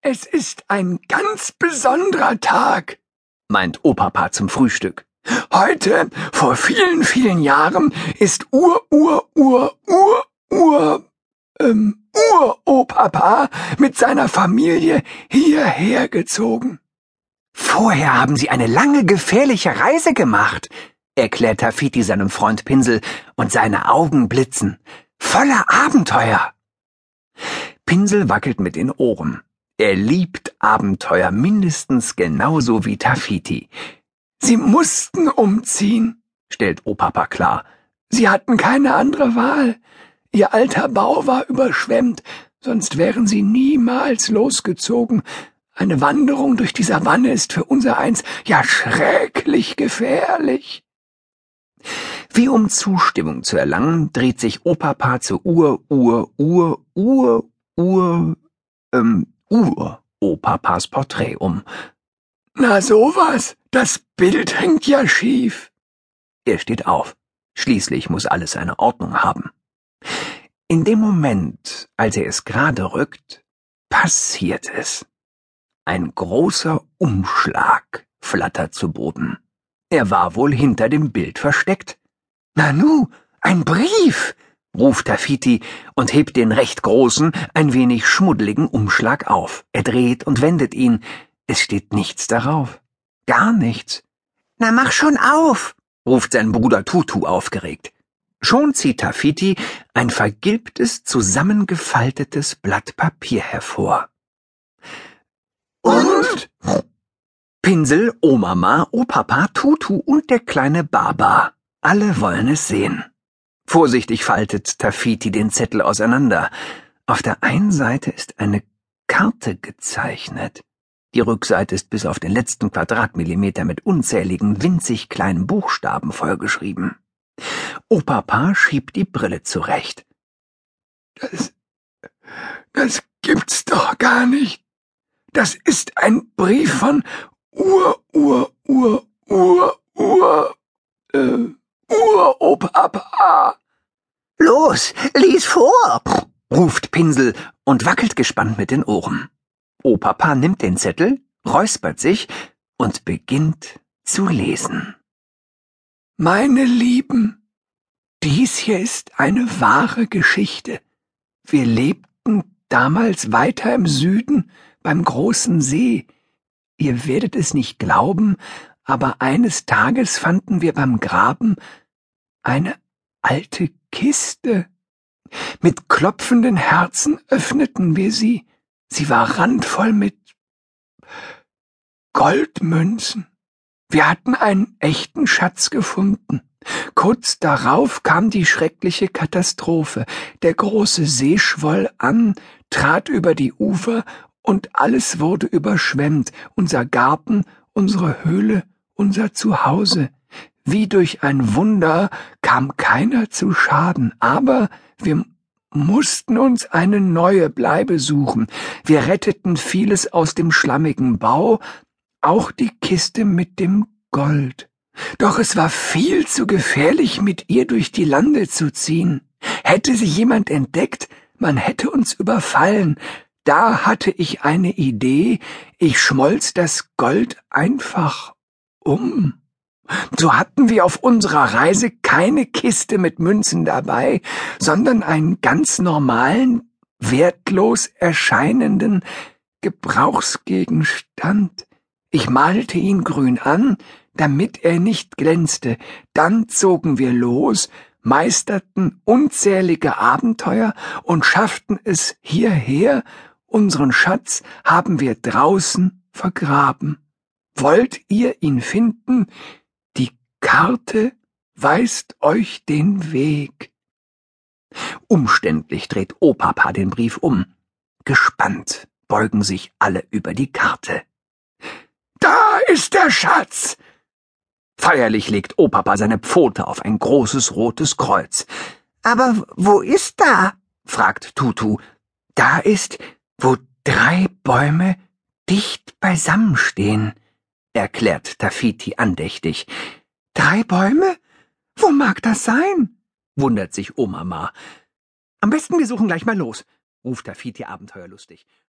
Es ist ein ganz besonderer Tag, meint Opapa zum Frühstück. Heute, vor vielen, vielen Jahren, ist Ur, Ur, Ur, Ur, Ur, ähm, Uropapa mit seiner Familie hierher gezogen. Vorher haben sie eine lange, gefährliche Reise gemacht, erklärt Tafiti seinem Freund Pinsel, und seine Augen blitzen. Voller Abenteuer. Pinsel wackelt mit den Ohren. Er liebt Abenteuer mindestens genauso wie Tafiti. Sie mussten umziehen, stellt Opapa klar. Sie hatten keine andere Wahl. Ihr alter Bau war überschwemmt, sonst wären sie niemals losgezogen. Eine Wanderung durch die Savanne ist für unser Eins ja schrecklich gefährlich. Wie um Zustimmung zu erlangen, dreht sich Opapa zu Ur, Ur, Ur, Ur, Ur, ähm, Ur, Opapas Porträt um. Na sowas, das Bild hängt ja schief. Er steht auf. Schließlich muss alles eine Ordnung haben. In dem Moment, als er es gerade rückt, passiert es. Ein großer Umschlag flattert zu Boden. Er war wohl hinter dem Bild versteckt. Nanu, ein Brief, ruft Tafiti und hebt den recht großen, ein wenig schmuddeligen Umschlag auf. Er dreht und wendet ihn. Es steht nichts darauf. Gar nichts. Na mach schon auf, ruft sein Bruder Tutu aufgeregt. Schon zieht Tafiti ein vergilbtes, zusammengefaltetes Blatt Papier hervor. Und? Pinsel, Omama, Opapa, Tutu und der kleine Baba. Alle wollen es sehen. Vorsichtig faltet Tafiti den Zettel auseinander. Auf der einen Seite ist eine Karte gezeichnet. Die Rückseite ist bis auf den letzten Quadratmillimeter mit unzähligen winzig kleinen Buchstaben vollgeschrieben. Opapa schiebt die Brille zurecht. Das, das gibt's doch gar nicht. Das ist ein Brief von Ur, Ur, Ur, Ur, Ur, äh, Uropapa. Los, lies vor, ruft Pinsel und wackelt gespannt mit den Ohren. Opapa nimmt den Zettel, räuspert sich und beginnt zu lesen. Meine Lieben, dies hier ist eine wahre Geschichte. Wir lebten damals weiter im Süden beim großen See. Ihr werdet es nicht glauben, aber eines Tages fanden wir beim Graben eine alte Kiste. Mit klopfenden Herzen öffneten wir sie. Sie war randvoll mit Goldmünzen. Wir hatten einen echten Schatz gefunden. Kurz darauf kam die schreckliche Katastrophe. Der große See schwoll an, trat über die Ufer und alles wurde überschwemmt. Unser Garten, unsere Höhle, unser Zuhause. Wie durch ein Wunder kam keiner zu Schaden, aber wir mussten uns eine neue Bleibe suchen. Wir retteten vieles aus dem schlammigen Bau, auch die Kiste mit dem Gold. Doch es war viel zu gefährlich, mit ihr durch die Lande zu ziehen. Hätte sie jemand entdeckt, man hätte uns überfallen. Da hatte ich eine Idee, ich schmolz das Gold einfach um. So hatten wir auf unserer Reise keine Kiste mit Münzen dabei, sondern einen ganz normalen, wertlos erscheinenden Gebrauchsgegenstand. Ich malte ihn grün an, damit er nicht glänzte. Dann zogen wir los, meisterten unzählige Abenteuer und schafften es hierher. Unseren Schatz haben wir draußen vergraben. Wollt ihr ihn finden? Karte weist euch den Weg. Umständlich dreht Opapa den Brief um. Gespannt beugen sich alle über die Karte. Da ist der Schatz! Feierlich legt Opapa seine Pfote auf ein großes rotes Kreuz. Aber wo ist da? fragt Tutu. Da ist, wo drei Bäume dicht beisammen stehen erklärt Tafiti andächtig. Drei Bäume? Wo mag das sein? wundert sich Omama. Am besten wir suchen gleich mal los, ruft Tafiti abenteuerlustig.